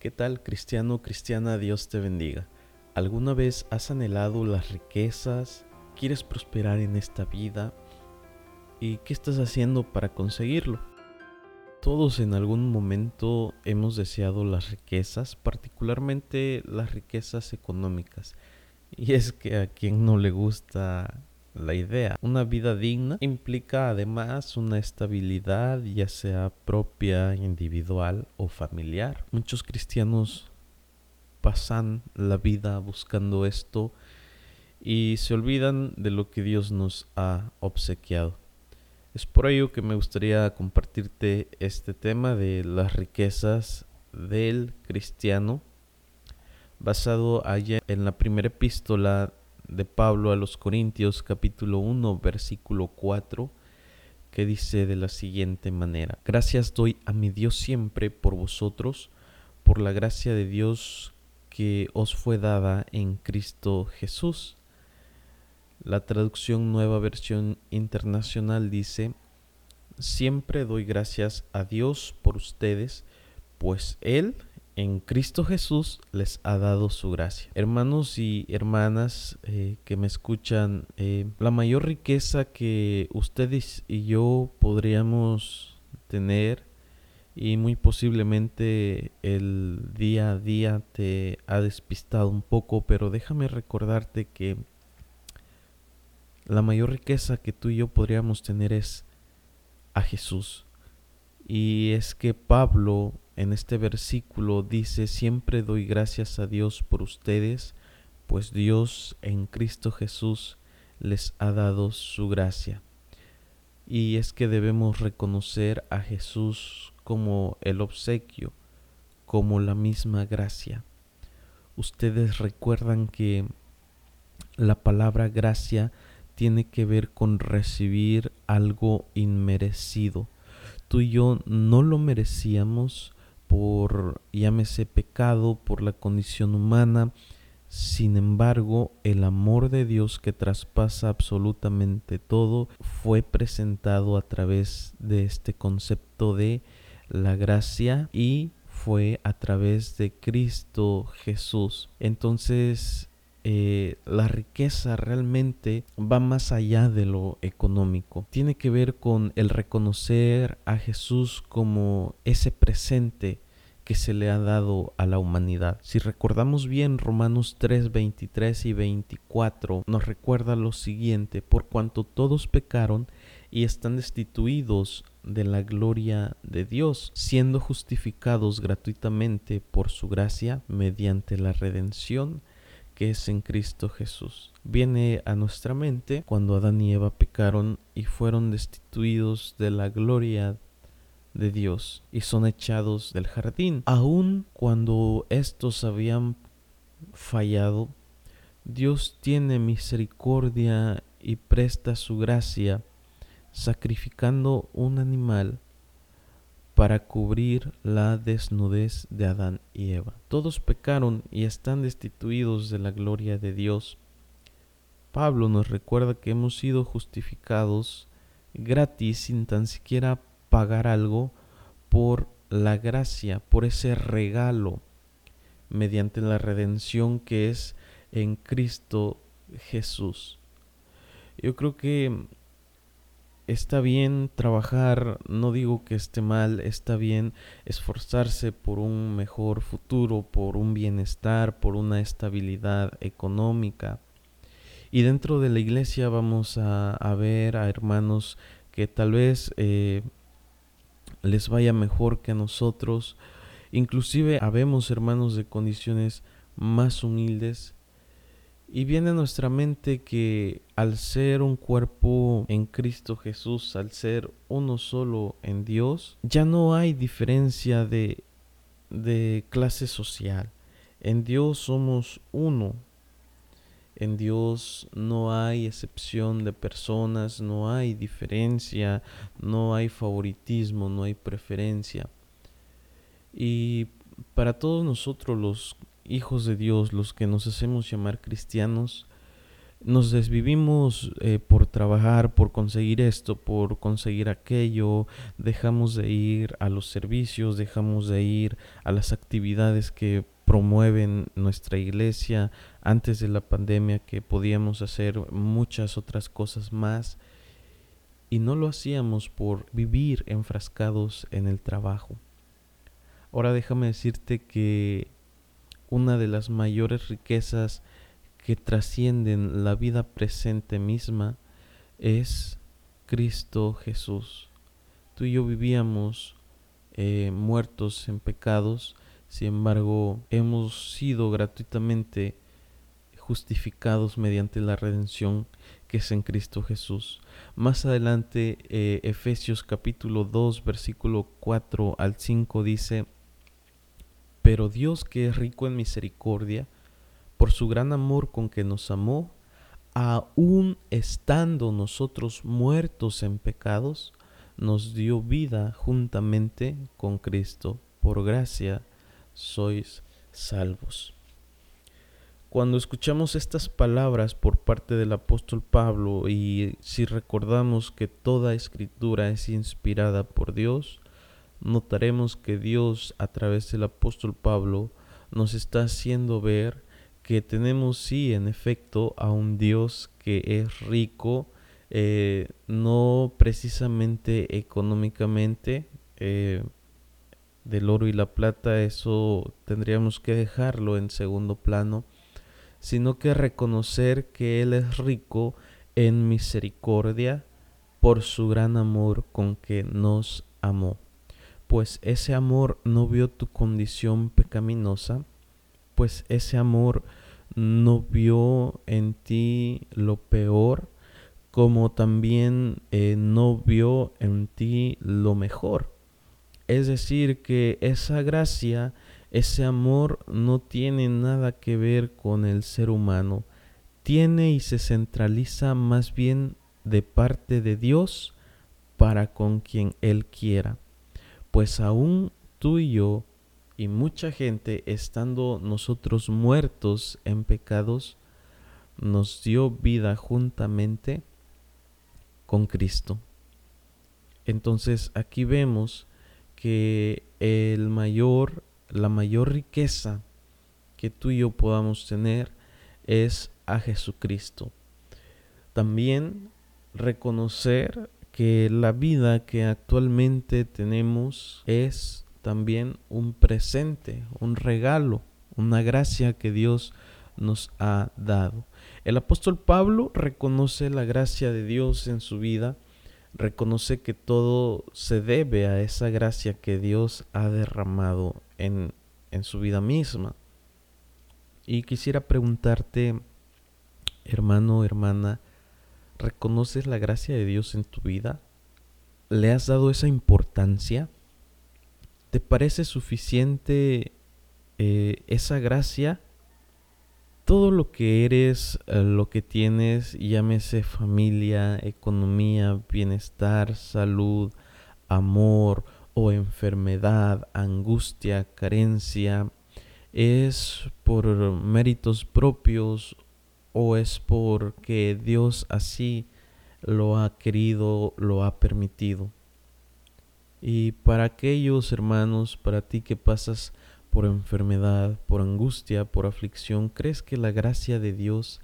¿Qué tal, cristiano, cristiana? Dios te bendiga. ¿Alguna vez has anhelado las riquezas? ¿Quieres prosperar en esta vida? ¿Y qué estás haciendo para conseguirlo? Todos en algún momento hemos deseado las riquezas, particularmente las riquezas económicas. Y es que a quien no le gusta la idea. Una vida digna implica además una estabilidad ya sea propia, individual o familiar. Muchos cristianos pasan la vida buscando esto y se olvidan de lo que Dios nos ha obsequiado. Es por ello que me gustaría compartirte este tema de las riquezas del cristiano basado allá en la primera epístola de Pablo a los Corintios capítulo 1 versículo 4 que dice de la siguiente manera, gracias doy a mi Dios siempre por vosotros, por la gracia de Dios que os fue dada en Cristo Jesús. La traducción nueva versión internacional dice, siempre doy gracias a Dios por ustedes, pues Él en Cristo Jesús les ha dado su gracia. Hermanos y hermanas eh, que me escuchan, eh, la mayor riqueza que ustedes y yo podríamos tener y muy posiblemente el día a día te ha despistado un poco, pero déjame recordarte que la mayor riqueza que tú y yo podríamos tener es a Jesús. Y es que Pablo en este versículo dice, siempre doy gracias a Dios por ustedes, pues Dios en Cristo Jesús les ha dado su gracia. Y es que debemos reconocer a Jesús como el obsequio, como la misma gracia. Ustedes recuerdan que la palabra gracia tiene que ver con recibir algo inmerecido. Tú y yo no lo merecíamos, por, llámese pecado, por la condición humana. Sin embargo, el amor de Dios que traspasa absolutamente todo fue presentado a través de este concepto de la gracia y fue a través de Cristo Jesús. Entonces, eh, la riqueza realmente va más allá de lo económico. Tiene que ver con el reconocer a Jesús como ese presente que se le ha dado a la humanidad. Si recordamos bien Romanos 3, 23 y 24, nos recuerda lo siguiente, por cuanto todos pecaron y están destituidos de la gloria de Dios, siendo justificados gratuitamente por su gracia mediante la redención que es en Cristo Jesús. Viene a nuestra mente cuando Adán y Eva pecaron y fueron destituidos de la gloria de Dios y son echados del jardín. Aun cuando estos habían fallado, Dios tiene misericordia y presta su gracia sacrificando un animal para cubrir la desnudez de Adán y Eva. Todos pecaron y están destituidos de la gloria de Dios. Pablo nos recuerda que hemos sido justificados gratis sin tan siquiera pagar algo por la gracia, por ese regalo mediante la redención que es en Cristo Jesús. Yo creo que está bien trabajar, no digo que esté mal, está bien esforzarse por un mejor futuro, por un bienestar, por una estabilidad económica. Y dentro de la iglesia vamos a, ver a hermanos que tal vez eh, les vaya mejor que a nosotros. Inclusive habemos hermanos de condiciones más humildes y viene a nuestra mente que al ser un cuerpo en Cristo Jesús, al ser uno solo en Dios, ya no hay diferencia de, de clase social. En Dios somos uno. En Dios no hay excepción de personas, no hay diferencia, no hay favoritismo, no hay preferencia. Y para todos nosotros los hijos de Dios, los que nos hacemos llamar cristianos, nos desvivimos eh, por trabajar, por conseguir esto, por conseguir aquello, dejamos de ir a los servicios, dejamos de ir a las actividades que promueven nuestra iglesia antes de la pandemia, que podíamos hacer muchas otras cosas más y no lo hacíamos por vivir enfrascados en el trabajo. Ahora déjame decirte que una de las mayores riquezas que trascienden la vida presente misma es Cristo Jesús. Tú y yo vivíamos eh, muertos en pecados, sin embargo hemos sido gratuitamente justificados mediante la redención que es en Cristo Jesús. Más adelante, eh, Efesios capítulo 2, versículo 4 al 5 dice, Pero Dios que es rico en misericordia, por su gran amor con que nos amó, aun estando nosotros muertos en pecados, nos dio vida juntamente con Cristo. Por gracia sois salvos. Cuando escuchamos estas palabras por parte del apóstol Pablo y si recordamos que toda escritura es inspirada por Dios, notaremos que Dios a través del apóstol Pablo nos está haciendo ver que tenemos sí en efecto a un Dios que es rico, eh, no precisamente económicamente, eh, del oro y la plata, eso tendríamos que dejarlo en segundo plano, sino que reconocer que Él es rico en misericordia por su gran amor con que nos amó. Pues ese amor no vio tu condición pecaminosa, pues ese amor no vio en ti lo peor, como también eh, no vio en ti lo mejor. Es decir, que esa gracia ese amor no tiene nada que ver con el ser humano, tiene y se centraliza más bien de parte de Dios para con quien Él quiera. Pues aún tú y yo y mucha gente, estando nosotros muertos en pecados, nos dio vida juntamente con Cristo. Entonces aquí vemos que el mayor la mayor riqueza que tú y yo podamos tener es a Jesucristo. También reconocer que la vida que actualmente tenemos es también un presente, un regalo, una gracia que Dios nos ha dado. El apóstol Pablo reconoce la gracia de Dios en su vida, reconoce que todo se debe a esa gracia que Dios ha derramado en, su vida misma. Y quisiera preguntarte, hermano, hermana, ¿reconoces la gracia de Dios en tu vida? ¿Le has dado esa importancia? ¿Te parece suficiente eh, esa gracia? Todo lo que eres, eh, lo que tienes, llámese familia, economía, bienestar, salud, amor, o enfermedad, angustia, carencia, es por méritos propios o es porque Dios así lo ha querido, lo ha permitido. Y para aquellos hermanos, para ti que pasas por enfermedad, por angustia, por aflicción, ¿crees que la gracia de Dios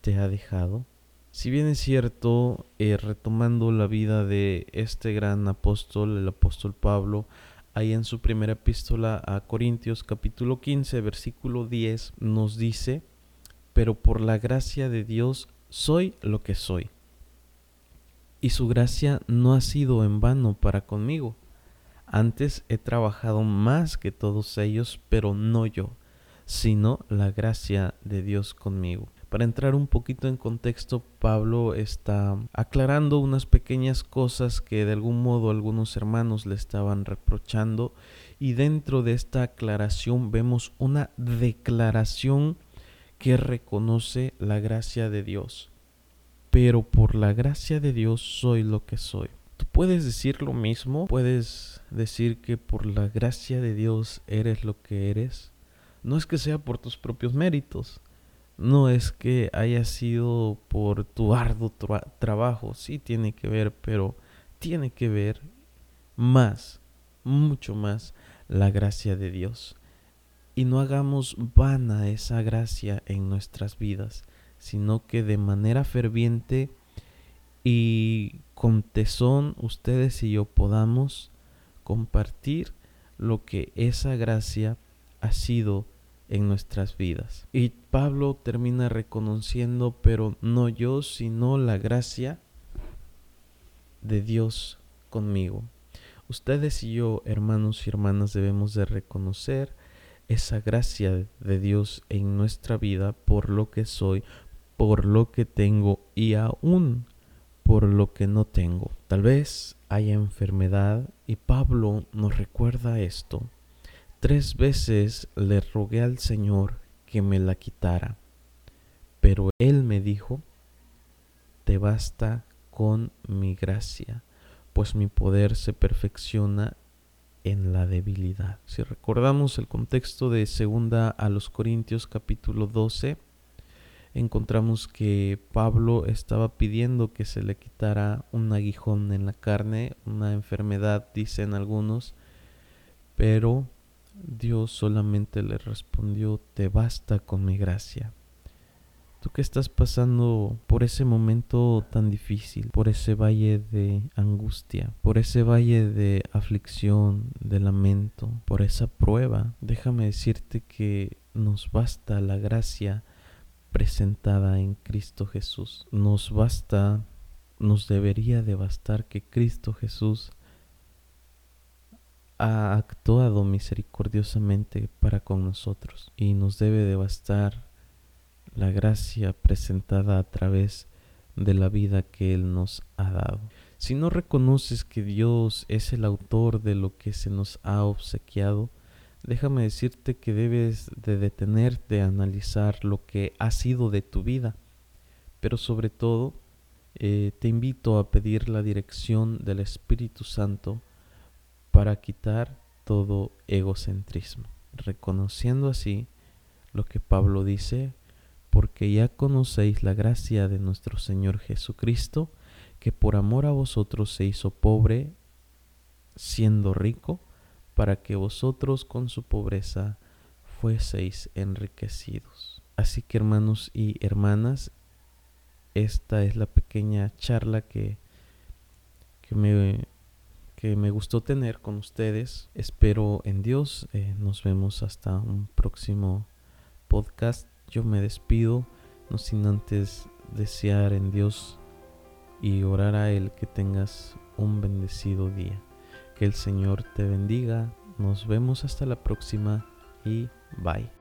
te ha dejado? Si bien es cierto, eh, retomando la vida de este gran apóstol, el apóstol Pablo, ahí en su primera epístola a Corintios capítulo 15, versículo 10, nos dice, pero por la gracia de Dios soy lo que soy. Y su gracia no ha sido en vano para conmigo. Antes he trabajado más que todos ellos, pero no yo, sino la gracia de Dios conmigo. Para entrar un poquito en contexto, Pablo está aclarando unas pequeñas cosas que de algún modo algunos hermanos le estaban reprochando y dentro de esta aclaración vemos una declaración que reconoce la gracia de Dios. Pero por la gracia de Dios soy lo que soy. Tú puedes decir lo mismo, puedes decir que por la gracia de Dios eres lo que eres. No es que sea por tus propios méritos, no es que haya sido por tu arduo trabajo, sí tiene que ver, pero tiene que ver más, mucho más, la gracia de Dios. Y no hagamos vana esa gracia en nuestras vidas, sino que de manera ferviente y con tesón ustedes y yo podamos compartir lo que esa gracia ha sido en nuestras vidas. Y Pablo termina reconociendo, pero no yo, sino la gracia de Dios conmigo. Ustedes y yo, hermanos y hermanas, debemos de reconocer esa gracia de Dios en nuestra vida por lo que soy, por lo que tengo y aún por lo que no tengo. Tal vez haya enfermedad y Pablo nos recuerda esto Tres veces le rogué al Señor que me la quitara, pero Él me dijo, te basta con mi gracia, pues mi poder se perfecciona en la debilidad. Si recordamos el contexto de segunda a los Corintios capítulo 12, encontramos que Pablo estaba pidiendo que se le quitara un aguijón en la carne, una enfermedad, dicen algunos, pero Dios solamente le respondió, te basta con mi gracia. Tú que estás pasando por ese momento tan difícil, por ese valle de angustia, por ese valle de aflicción, de lamento, por esa prueba, déjame decirte que nos basta la gracia presentada en Cristo Jesús. Nos basta, nos debería de bastar que Cristo Jesús ha actuado misericordiosamente para con nosotros y nos debe de bastar la gracia presentada a través de la vida que Él nos ha dado. Si no reconoces que Dios es el autor de lo que se nos ha obsequiado, déjame decirte que debes de detenerte a analizar lo que ha sido de tu vida, pero sobre todo eh, te invito a pedir la dirección del Espíritu Santo para quitar todo egocentrismo, reconociendo así lo que Pablo dice, porque ya conocéis la gracia de nuestro Señor Jesucristo, que por amor a vosotros se hizo pobre, siendo rico, para que vosotros con su pobreza fueseis enriquecidos. Así que hermanos y hermanas, esta es la pequeña charla que, que me que me gustó tener con ustedes. Espero en Dios. Eh, nos vemos hasta un próximo podcast. Yo me despido, no sin antes desear en Dios y orar a Él que tengas un bendecido día. Que el Señor te bendiga. Nos vemos hasta la próxima y bye.